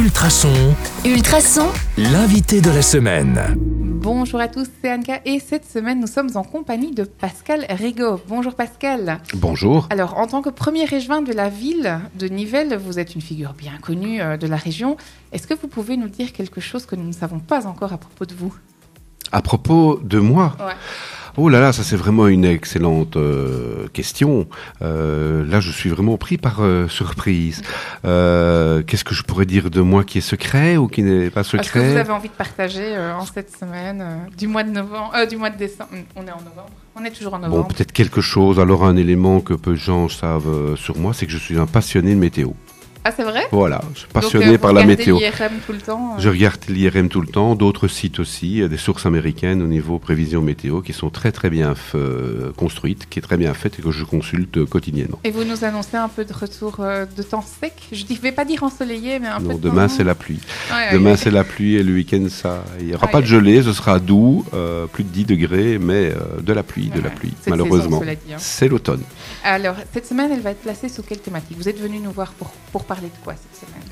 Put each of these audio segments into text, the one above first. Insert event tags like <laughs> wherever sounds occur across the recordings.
Ultrason, Ultrason, l'invité de la semaine. Bonjour à tous, c'est Anka et cette semaine nous sommes en compagnie de Pascal Rigaud. Bonjour Pascal. Bonjour. Alors en tant que premier région de la ville de Nivelles, vous êtes une figure bien connue euh, de la région. Est-ce que vous pouvez nous dire quelque chose que nous ne savons pas encore à propos de vous? À propos de moi Ouais. Oh là là, ça c'est vraiment une excellente euh, question. Euh, là, je suis vraiment pris par euh, surprise. Qu'est-ce que je pourrais dire de moi qui est secret ou qui n'est pas Est-ce que vous secret? avez envie de partager en cette semaine du mois de novembre, du mois de décembre? On est en novembre. On est toujours en Bon, novembre. peut-être quelque chose. Alors, un élément que peu de gens savent sur moi, c'est que je suis un passionné de météo. Ah c'est vrai? Voilà, je suis Donc, passionné euh, par la météo. l'IRM tout le temps. euh, Je regarde l'IRM tout le temps, d'autres sites aussi, euh, des sources américaines au niveau prévision météo qui sont très très bien construites, qui est très bien faites et que je consulte quotidiennement. Et vous nous annoncez un peu de retour euh, de temps sec? Je ne vais pas dire ensoleillé, mais un peu Non, de demain temps- c'est la pluie. Ouais, Demain ouais. c'est la pluie et le week-end ça. Il n'y aura pas de gelée, ce sera doux, plus de 10 degrés, mais de la pluie, de la pluie, malheureusement. hein. C'est l'automne. Alors, cette semaine, elle va être placée sous quelle thématique? Vous êtes venu nous voir pour, pour parler de quoi cette semaine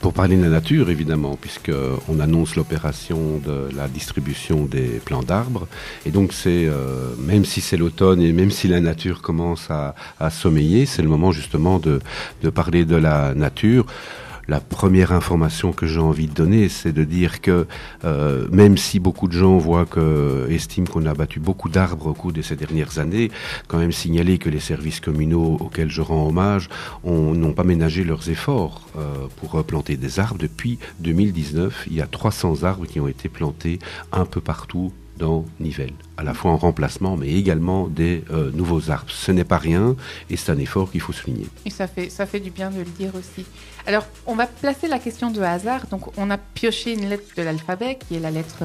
Pour parler de la nature, évidemment, puisqu'on annonce l'opération de la distribution des plants d'arbres. Et donc, c'est euh, même si c'est l'automne et même si la nature commence à, sommeiller, c'est le moment justement de parler de la nature. La première information que j'ai envie de donner, c'est de dire que euh, même si beaucoup de gens voient que, estiment qu'on a battu beaucoup d'arbres au cours de ces dernières années, quand même signaler que les services communaux auxquels je rends hommage ont- n'ont pas ménagé leurs efforts euh, pour planter des arbres. Depuis 2019, il y a 300 arbres qui ont été plantés un peu partout dans Nivelles, à la fois en remplacement, mais également des euh, nouveaux arbres. Ce n'est pas rien et c'est un effort qu'il faut souligner. Et ça fait, ça fait du bien de le dire aussi. Alors, on va placer la question de hasard. Donc, on a pioché une lettre de l'alphabet qui est la lettre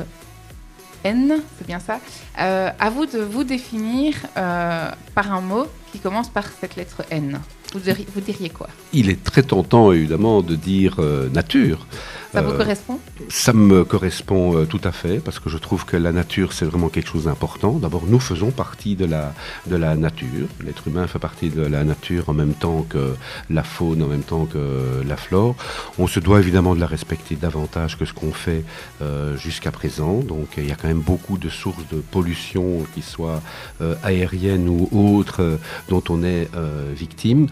N, c'est bien ça. Euh, à vous de vous définir euh, par un mot qui commence par cette lettre N. Vous diriez, vous diriez quoi? Il est très tentant, évidemment, de dire euh, nature. Ça vous Euh, correspond? Ça me correspond euh, tout à fait parce que je trouve que la nature c'est vraiment quelque chose d'important. D'abord, nous faisons partie de la de la nature. L'être humain fait partie de la nature en même temps que la faune, en même temps que la flore. On se doit évidemment de la respecter davantage que ce qu'on fait jusqu'à présent. Donc, il y a quand même beaucoup de sources de pollution, qui soient aériennes ou autres, dont on est victime.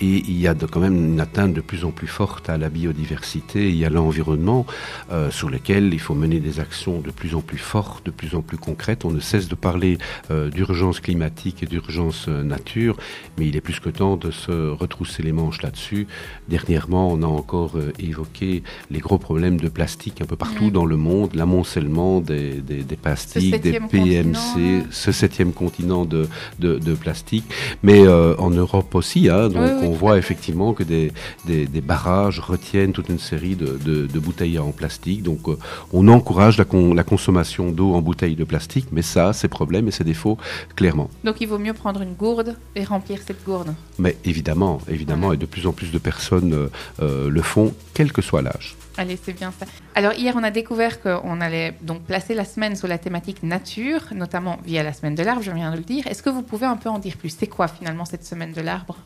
Et il y a de, quand même une atteinte de plus en plus forte à la biodiversité et à l'environnement euh, sur lesquels il faut mener des actions de plus en plus fortes, de plus en plus concrètes. On ne cesse de parler euh, d'urgence climatique et d'urgence euh, nature, mais il est plus que temps de se retrousser les manches là-dessus. Dernièrement, on a encore euh, évoqué les gros problèmes de plastique un peu partout dans le monde, l'amoncellement des, des, des plastiques, des PMC, continent, ce septième continent de, de, de plastique, mais en Europe aussi. Hein, donc Oui, oui, on voit effectivement que des, des, des barrages retiennent toute une série de, de, de bouteilles en plastique. Donc euh, on encourage la, con- la consommation d'eau en bouteilles de plastique, mais ça a ses problèmes et ses défauts, clairement. Donc, il vaut mieux prendre une gourde et remplir cette gourde. Mais évidemment, évidemment, et de plus en plus de personnes euh, euh, le font, quel que soit l'âge. Allez, c'est bien ça. Alors hier, on a découvert qu'on allait donc placer la semaine sur la thématique nature, notamment via la semaine de l'arbre, je viens de le dire. Est-ce que vous pouvez un peu en dire plus? C'est quoi finalement cette semaine de l'arbre?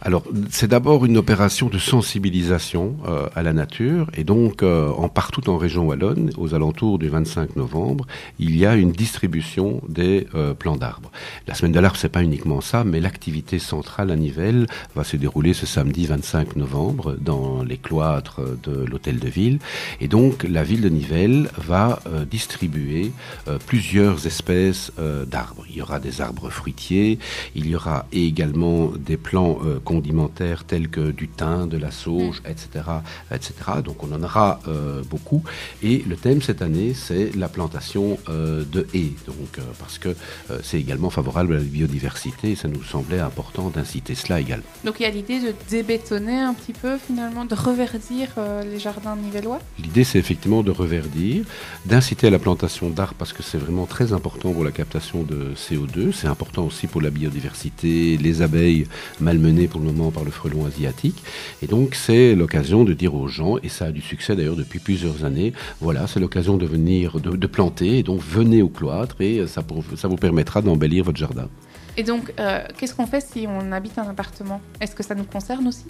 Alors, c'est d'abord une opération de sensibilisation euh, à la nature, et donc euh, en partout en région wallonne, aux alentours du 25 novembre, il y a une distribution des euh, plants d'arbres. La semaine de l'arbre, c'est pas uniquement ça, mais l'activité centrale à Nivelles va se dérouler ce samedi 25 novembre dans les cloîtres de l'hôtel de ville, et donc la ville de Nivelles va distribuer plusieurs espèces d'arbres. Il y aura des arbres fruitiers, il y aura également des plants euh, condimentaires tels que du thym, de la sauge, etc., etc. Donc on en aura euh, beaucoup. Et le thème cette année, c'est la plantation euh, de haies. Donc parce que c'est également favorable à la biodiversité, et ça nous semblait important d'inciter cela également. Donc il y a l'idée de débétonner un petit peu finalement, de reverdir les jardins nivellois? L'idée, c'est effectivement de reverdir, d'inciter à la plantation d'arbres parce que c'est vraiment très important pour la captation de CO2. C'est important aussi pour la biodiversité, les abeilles malmenées pour le moment par le frelon asiatique. Et donc, c'est l'occasion de dire aux gens, et ça a du succès d'ailleurs depuis plusieurs années, voilà, c'est l'occasion de venir, de, planter, et donc venez au cloître et ça, ça vous permettra d'embellir votre jardin. Et donc, euh, qu'est-ce qu'on fait si on habite un appartement? Est-ce que ça nous concerne aussi?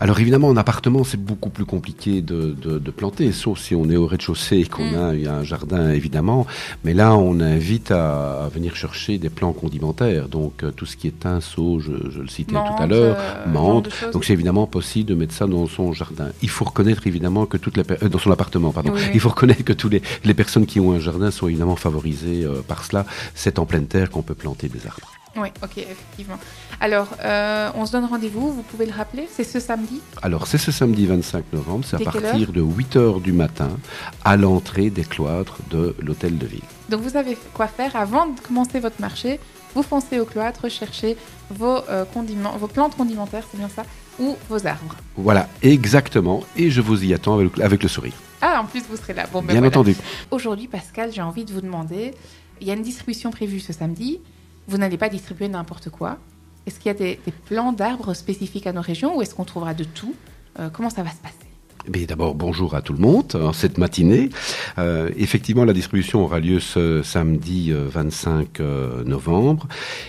Alors évidemment, en appartement, c'est beaucoup plus compliqué de, de, de, planter, sauf si on est au rez-de-chaussée et qu'on Mm. a un jardin, évidemment. Mais là, on invite à, à venir chercher des plants condimentaires. Donc euh, tout ce qui est thym, sauge, je, je le citais tout à l'heure, euh, menthe. Donc c'est évidemment possible de mettre ça dans son jardin. Il faut reconnaître évidemment que toutes les euh, dans son appartement, pardon. Oui. Il faut reconnaître que tous les, les personnes qui ont un jardin sont évidemment favorisées par cela. C'est en pleine terre qu'on peut planter des arbres. Oui, ok, effectivement. Alors, euh, on se donne rendez-vous, vous pouvez le rappeler, c'est ce samedi Alors, c'est ce samedi 25 novembre, c'est à partir de 8 heures du matin, à l'entrée des cloîtres de l'hôtel de ville. Donc vous avez quoi faire avant de commencer votre marché? Vous foncez au cloître, chercher vos, euh, condiments, vos plantes condimentaires, c'est bien ça, ou vos arbres. Voilà, exactement. Et je vous y attends avec, avec le sourire. Ah, en plus vous serez là. Bon, ben Bien voilà. entendu. Aujourd'hui, Pascal, j'ai envie de vous demander, il y a une distribution prévue ce samedi. Vous n'allez pas distribuer n'importe quoi. Est-ce qu'il y a des, plants d'arbres spécifiques à nos régions ou est-ce qu'on trouvera de tout? Euh, Comment ça va se passer? Mais d'abord, bonjour à tout le monde en cette matinée. Euh, effectivement, la distribution aura lieu ce samedi euh, 25 euh, novembre.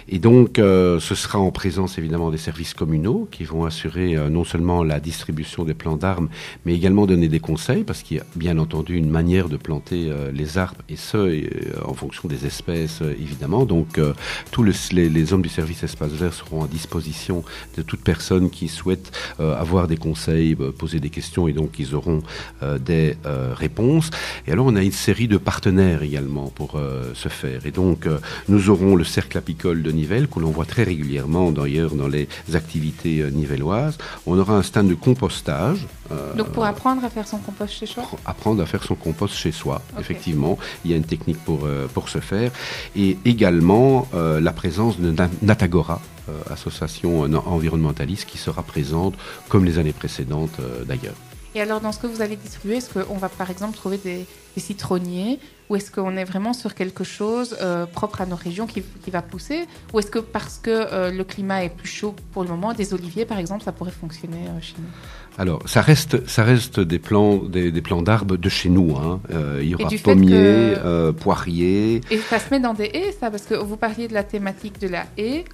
Et donc, euh, ce sera en présence évidemment des services communaux qui vont assurer euh, non seulement la distribution des plants d'arbres, mais également donner des conseils, parce qu'il y a bien entendu une manière de planter euh, les arbres, et ce, euh, en fonction des espèces, euh, évidemment. Donc, euh, tous le- les, les hommes du service espace vert seront à disposition de toute personne qui souhaite euh, avoir des conseils, euh, poser des questions, et donc ils auront euh, des euh, réponses. Et alors, on a une série de partenaires également pour euh, ce faire. Et donc, euh, nous aurons le cercle apicole de Nivelles, que l'on voit très régulièrement d'ailleurs dans les activités euh, nivelloises. On aura un stand de compostage. euh, Donc pour apprendre à faire son compost chez soi? appre- apprendre à faire son compost chez soi. Effectivement, il y a une technique pour, euh, pour ce faire. Et également euh, la présence de Na- Natagora, euh, association euh, environnementaliste, qui sera présente comme les années précédentes euh, d'ailleurs. Et alors, dans ce que vous allez distribuer, est-ce qu'on va par exemple trouver des, citronniers ou est-ce qu'on est vraiment sur quelque chose euh, propre à nos régions qui, qui va pousser Ou est-ce que parce que euh, le climat est plus chaud pour le moment, des oliviers par exemple, ça pourrait fonctionner euh, chez nous? Alors, ça reste, ça reste des plants, des, des plants d'arbres de chez nous. Hein. Euh, il y aura pommiers, euh, poiriers. Et ça se met dans des haies, ça Parce que vous parliez de la thématique de la haie,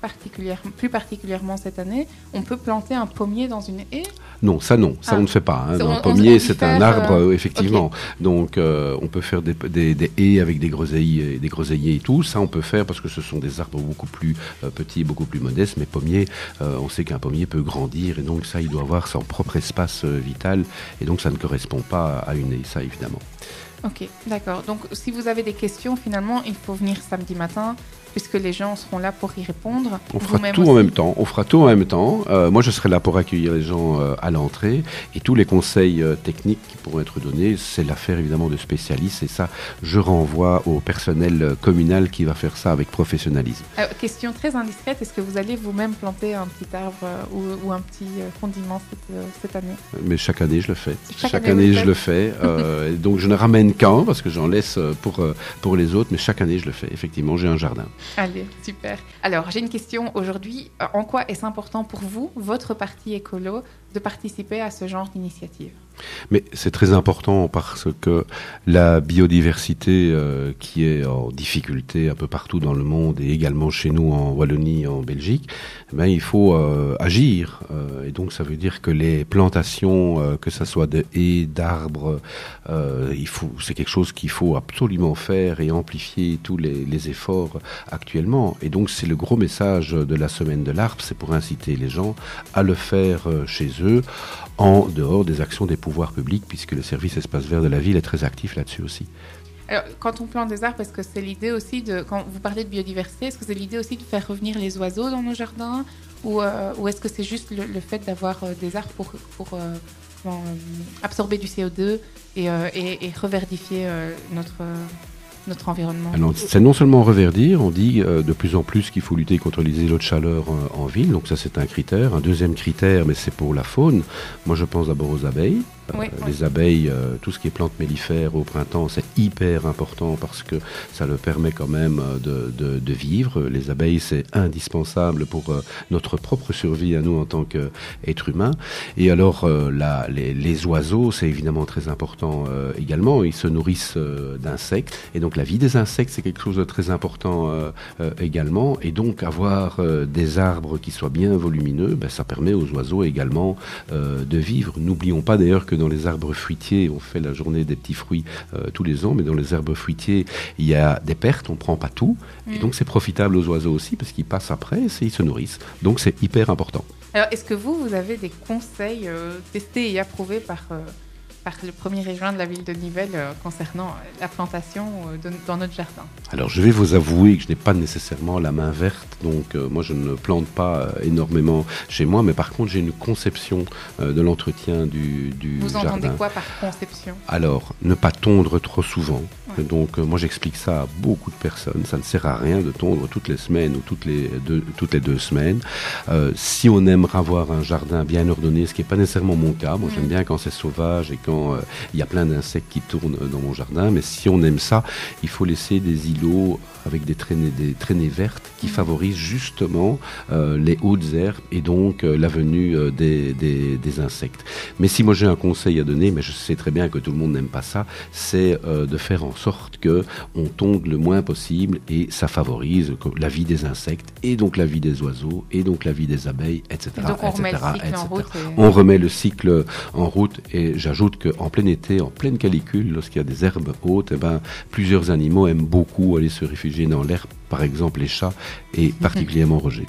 plus particulièrement cette année. On peut planter un pommier dans une haie? Non, ça non, ça Ah. on ne fait pas. Hein. On- pommier, c'est un arbre, euh, effectivement. Donc, on peut faire des, des, des haies avec des groseilliers, des groseilliers et tout. Ça, on peut faire parce que ce sont des arbres beaucoup plus petits, beaucoup plus modestes. Mais pommier, on sait qu'un pommier peut grandir et donc ça, il doit avoir son propre espace euh, vital. Et donc, ça ne correspond pas à une ça évidemment. Ok, d'accord. Donc, si vous avez des questions, finalement, il faut venir samedi matin, puisque les gens seront là pour y répondre. On fera tout en même temps. On fera tout en même temps. Euh, moi, je serai là pour accueillir les gens euh, à l'entrée et tous les conseils euh, techniques qui pourront être donnés, c'est l'affaire évidemment de spécialistes et ça, je renvoie au personnel communal qui va faire ça avec professionnalisme. Question très indiscrète, est-ce que vous allez vous-même planter un petit arbre ou, ou un petit condiment cette, cette année? Mais chaque année, je le fais. Chaque Chaque, année, année, je le fais. <laughs> Donc, je ne ramène qu'un parce que j'en laisse pour pour les autres, mais chaque année, je le fais. Effectivement, j'ai un jardin. Allez, super. Alors, j'ai une question aujourd'hui. Euh, En quoi est-ce important pour vous, votre parti écolo, de participer à ce genre d'initiative Mais c'est très important parce que la biodiversité euh, qui est en difficulté un peu partout dans le monde et également chez nous en Wallonie, en Belgique, eh ben, il faut euh, agir. Euh, et donc ça veut dire que les plantations, que ce soit de haies, d'arbres, c'est quelque chose qu'il faut absolument faire et amplifier tous les, les efforts actuellement. Et donc c'est le gros message de la semaine de l'arbre, c'est pour inciter les gens à le faire chez eux en dehors des actions des pouvoirs publics, puisque le service espace vert de la ville est très actif là-dessus aussi. Alors, quand on plante des arbres, est-ce que c'est l'idée aussi de, quand vous parlez de biodiversité, est-ce que c'est l'idée aussi de faire revenir les oiseaux dans nos jardins? Ou, euh, est-ce que c'est juste le, fait d'avoir euh, des arbres pour, euh, absorber du CO2 et, euh, et, et reverdifier notre, notre environnement c'est non seulement reverdir, on dit euh, de plus en plus qu'il faut lutter contre les îlots de chaleur euh, en ville, donc ça c'est un critère. Un deuxième critère, mais c'est pour la faune. Moi je pense d'abord aux abeilles. Euh, oui. Les abeilles, euh, tout ce qui est plantes mellifères au printemps, c'est hyper important parce que ça leur permet quand même euh, de, de- de vivre. Les abeilles, c'est indispensable pour euh, notre propre survie à nous en tant qu'êtres humains. Et alors, euh, la- les, les oiseaux, c'est évidemment très important également. Ils se nourrissent d'insectes. Et donc, la vie des insectes, c'est quelque chose de très important également. Et donc avoir des arbres qui soient bien volumineux, ben, ça permet aux oiseaux également de vivre. N'oublions pas d'ailleurs que dans les arbres fruitiers, on fait la journée des petits fruits euh, tous les ans, mais dans les arbres fruitiers, il y a des pertes, on prend pas tout. Et Mm. donc c'est profitable aux oiseaux aussi parce qu'ils passent après et ils se nourrissent. Donc c'est hyper important. Alors, est-ce que vous, vous avez des conseils euh, testés et approuvés par, euh, par le premier région de la ville de Nivelles concernant la plantation de- dans notre jardin? Alors je vais vous avouer que je n'ai pas nécessairement la main verte, donc euh, moi je ne plante pas euh, énormément chez moi, mais par contre j'ai une conception euh, de l'entretien du, du Vous jardin. entendez quoi par conception? Alors, ne pas tondre trop souvent. Ouais. Donc, euh, moi, j'explique ça à beaucoup de personnes. Ça ne sert à rien de tondre toutes les semaines ou toutes les deux, toutes les deux semaines. Si on aimerait avoir un jardin bien ordonné, ce qui n'est pas nécessairement mon cas, moi, j'aime Mm. bien quand c'est sauvage et quand il y a plein d'insectes qui tournent dans mon jardin. Mais si on aime ça, il faut laisser des îlots du avec des traînées, des traînées vertes qui Mm. favorisent justement euh, les hautes herbes et donc euh, la venue euh, des, des- des insectes. Mais si moi j'ai un conseil à donner, mais je sais très bien que tout le monde n'aime pas ça, c'est de faire en sorte que on tonde le moins possible et ça favorise la vie des insectes et donc la vie des oiseaux et donc la vie des abeilles, etc. Et donc, on remet le etc., cycle en etc. route. et- On remet le cycle en route et j'ajoute qu'en plein été, en pleine calicule, lorsqu'il y a des herbes hautes, eh ben, plusieurs animaux aiment beaucoup aller se réfugier dans l'herbe, par exemple les chats et <laughs> particulièrement Roger.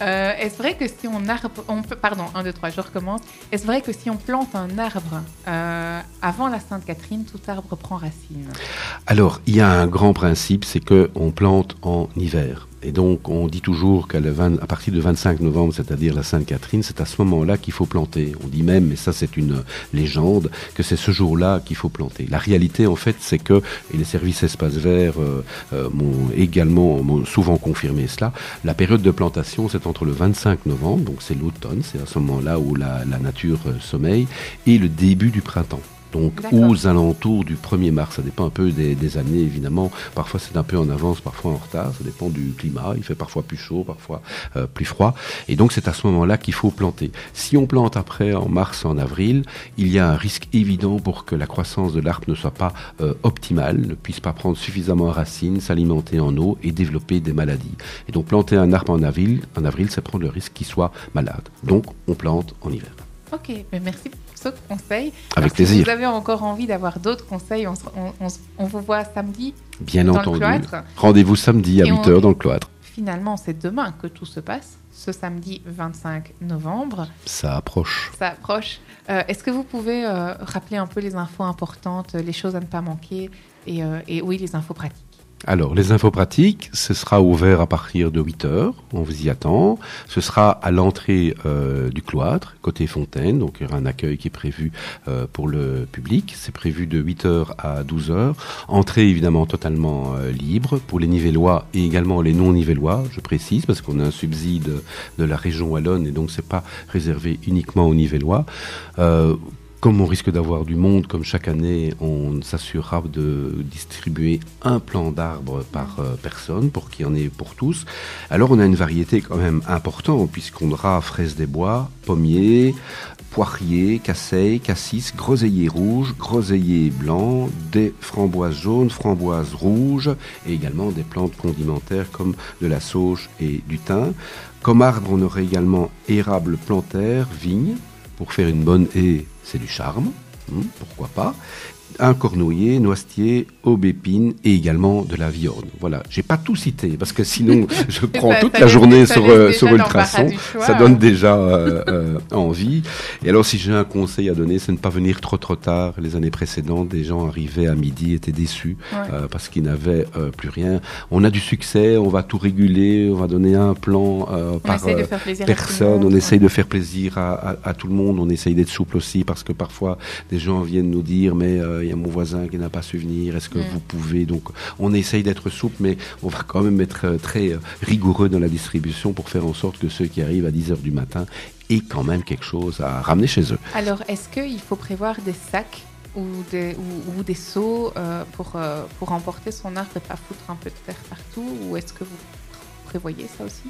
Euh, Est-ce vrai que si on arbre, on peut, pardon, 1, 2, 3, je recommence. Est-ce vrai que si on plante un arbre euh, avant la Sainte-Catherine, tout arbre prend racine? Alors, il y a un grand principe, c'est que on plante en hiver. Et donc, on dit toujours qu'à le 20 à partir du 25 novembre, c'est-à-dire la Sainte-Catherine, c'est à ce moment-là qu'il faut planter. On dit même, mais ça c'est une légende, que c'est ce jour-là qu'il faut planter. La réalité, en fait, c'est que, et les services espaces verts euh, euh, m'ont également souvent confirmé cela, la période de plantation, c'est entre le 25 novembre, donc c'est l'automne, c'est à ce moment-là où la, la nature euh, sommeille, et le début du printemps. Donc aux alentours du 1er mars, ça dépend un peu des, des années évidemment. Parfois c'est un peu en avance, parfois en retard, ça dépend du climat. Il fait parfois plus chaud, parfois euh, plus froid. Et donc c'est à ce moment-là qu'il faut planter. Si on plante après en mars, en avril, il y a un risque évident pour que la croissance de l'arbre ne soit pas euh, optimale, ne puisse pas prendre suffisamment racines, s'alimenter en eau et développer des maladies. Et donc planter un arbre en avril, en avril, c'est prendre le risque qu'il soit malade. Donc on plante en hiver. Ok, mais merci ce conseil. Avec Alors, Si plaisir. vous avez encore envie d'avoir d'autres conseils, on, se- on- on vous voit samedi Bien dans entendu. Rendez-vous samedi à Et 8h on- dans le cloître. Finalement, c'est demain que tout se passe, ce samedi 25 novembre. Ça approche. Ça approche. Euh, Est-ce que vous pouvez euh, rappeler un peu les infos importantes, les choses à ne pas manquer et, euh, et oui, les infos pratiques? Alors, les infos pratiques, ce sera ouvert à partir de 8 heures. On vous y attend. Ce sera à l'entrée euh, du cloître, côté fontaine. Donc, il y aura un accueil qui est prévu euh, pour le public. C'est prévu de 8 heures à 12 heures. Entrée, évidemment, totalement euh, libre pour les Nivellois et également les non-Nivellois, je précise, parce qu'on a un subside de la région Wallonne et donc c'est pas réservé uniquement aux Nivellois. Comme on risque d'avoir du monde, comme chaque année, on s'assurera de distribuer un plan d'arbres par euh, personne pour qu'il y en ait pour tous. Alors on a une variété quand même importante puisqu'on aura fraises des bois, pommiers, poiriers, casseilles, cassis, groseilliers rouges, groseilliers blancs, des framboises jaunes, framboises rouges et également des plantes condimentaires comme de la sauge et du thym. Comme arbre, on aurait également érable plantaire, vigne. Pour faire une bonne haie, c'est du charme, hmm, pourquoi pas. Un cornouiller, noisetier, aubépine et également de la viorne. Voilà, j'ai pas tout cité parce que sinon <laughs> je prends ça- toute ça la journée sur, euh, sur Ultrason. choix, Ça hein. donne déjà euh, euh, envie. Et alors, si j'ai un conseil à donner, c'est ne pas venir trop trop tard. Les années précédentes, des gens arrivaient à midi, étaient déçus Ouais. euh, parce qu'ils n'avaient plus rien. On a du succès, on va tout réguler, on va donner un plan par de personne. On essaye de faire plaisir à, à- à tout le monde. On essaye d'être souple aussi parce que parfois des gens viennent nous dire mais il y a mon voisin qui n'a pas su venir. Est-ce que Mm. vous pouvez Donc on essaye d'être souple, mais on va quand même être euh, très euh, rigoureux dans la distribution pour faire en sorte que ceux qui arrivent à 10 heures du matin aient quand même quelque chose à ramener chez eux. Alors, est-ce qu'il faut prévoir des sacs ou des, ou, ou des seaux euh, pour, euh, pour emporter son arbre et pas foutre un peu de terre partout Ou est-ce que vous prévoyez ça aussi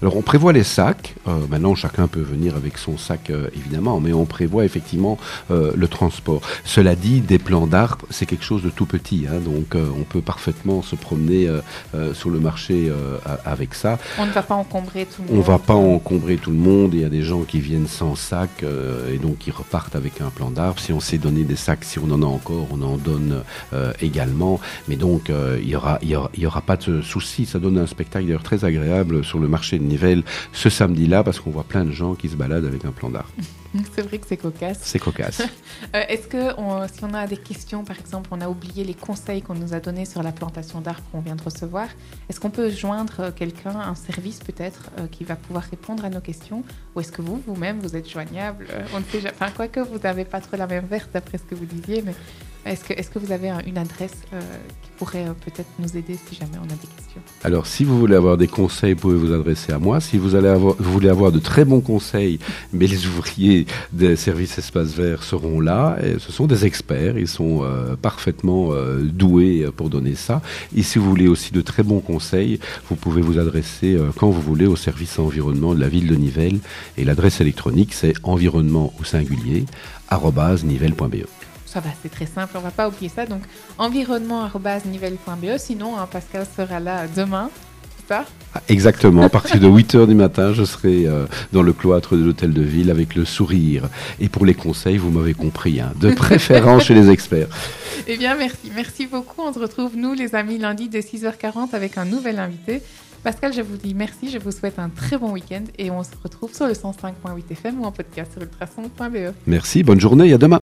Alors on prévoit les sacs. Euh, maintenant chacun peut venir avec son sac euh, évidemment, mais on prévoit effectivement euh, le transport. Cela dit, des plants d'arbres, c'est quelque chose de tout petit, hein, donc on peut parfaitement se promener sur le marché avec ça. On ne va pas encombrer tout le On monde. va pas encombrer tout le monde. Il y a des gens qui viennent sans sac et donc qui repartent avec un plan d'arbre. Si on sait donner des sacs, si on en a encore, on en donne également. Mais donc il y aura, y aura, y aura pas de souci. Ça donne un spectacle d'ailleurs très agréable sur le marché de Nivelles ce samedi-là parce qu'on voit plein de gens qui se baladent avec un plan d'arbre. <laughs> C'est vrai que c'est cocasse. C'est cocasse. <laughs> Euh, Est-ce que on- si on a des questions, par exemple, on a oublié les conseils qu'on nous a donnés sur la plantation d'arbres qu'on vient de recevoir, est-ce qu'on peut joindre euh, quelqu'un, un service peut-être, euh, qui va pouvoir répondre à nos questions? Ou est-ce que vous, vous-même, vous êtes joignable? Euh, On ne sait jamais. Enfin, quoique vous n'avez pas trop la même verte d'après ce que vous disiez, mais est-ce que, est que vous avez un- une adresse euh, qui pourrait euh, peut-être nous aider si jamais on a des questions? Alors, si vous voulez avoir des conseils, vous pouvez vous adresser à moi. Si vous, allez avoir, vous voulez avoir de très bons conseils, mais les ouvriers des services espaces verts seront là. Ce sont des experts, ils sont euh, parfaitement euh, doués pour donner ça. Et si vous voulez aussi de très bons conseils, vous pouvez vous adresser euh, quand vous voulez au service environnement de la ville de Nivelles. Et l'adresse électronique, c'est environnement au singulier, nivelles.be. Ça va, c'est très simple, on va pas oublier ça. Donc, environnement.nivelle.be. Sinon, hein, Pascal sera là demain. Ça Ah, Exactement, à partir de 8 heures du matin, je serai euh, dans le cloître de l'hôtel de ville avec le sourire. Et pour les conseils, vous m'avez compris, hein, de préférence chez les experts. <laughs> Eh bien, merci. Merci beaucoup. On se retrouve, nous, les amis, lundi dès 6h40 avec un nouvel invité. Pascal, je vous dis merci. Je vous souhaite un très bon week-end et on se retrouve sur le 105.8 FM ou en podcast sur ultrason.be. Merci, bonne journée et à demain.